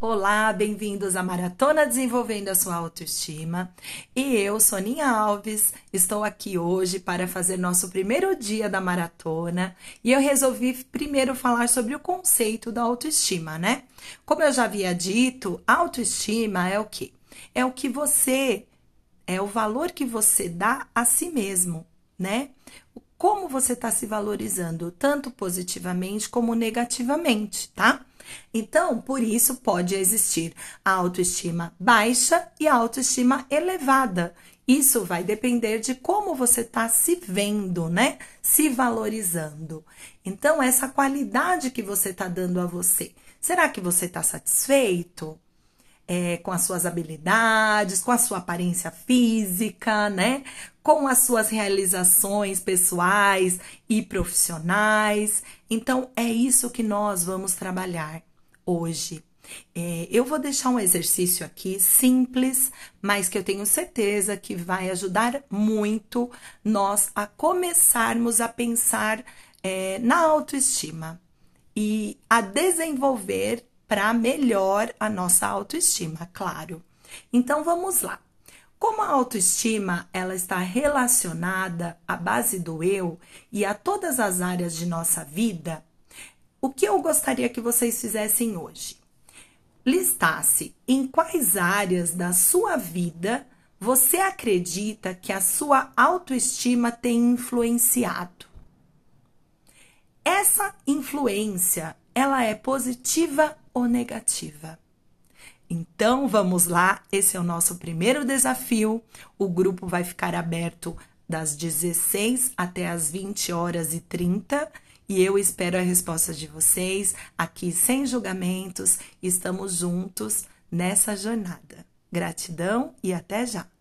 Olá, bem-vindos à Maratona Desenvolvendo a Sua Autoestima. E eu, Soninha Alves, estou aqui hoje para fazer nosso primeiro dia da maratona e eu resolvi primeiro falar sobre o conceito da autoestima, né? Como eu já havia dito, autoestima é o que? É o que você, é o valor que você dá a si mesmo, né? Como você está se valorizando, tanto positivamente como negativamente, tá? Então, por isso pode existir a autoestima baixa e a autoestima elevada. Isso vai depender de como você está se vendo, né? Se valorizando. Então, essa qualidade que você está dando a você, será que você está satisfeito? É, com as suas habilidades, com a sua aparência física, né? Com as suas realizações pessoais e profissionais. Então, é isso que nós vamos trabalhar hoje. É, eu vou deixar um exercício aqui simples, mas que eu tenho certeza que vai ajudar muito nós a começarmos a pensar é, na autoestima e a desenvolver para melhor a nossa autoestima, claro. Então vamos lá. Como a autoestima ela está relacionada à base do eu e a todas as áreas de nossa vida, o que eu gostaria que vocês fizessem hoje? Listasse em quais áreas da sua vida você acredita que a sua autoestima tem influenciado. Essa influência, ela é positiva ou negativa? Então vamos lá, esse é o nosso primeiro desafio. O grupo vai ficar aberto das 16 até as 20 horas e 30 e eu espero a resposta de vocês aqui sem julgamentos. Estamos juntos nessa jornada. Gratidão e até já!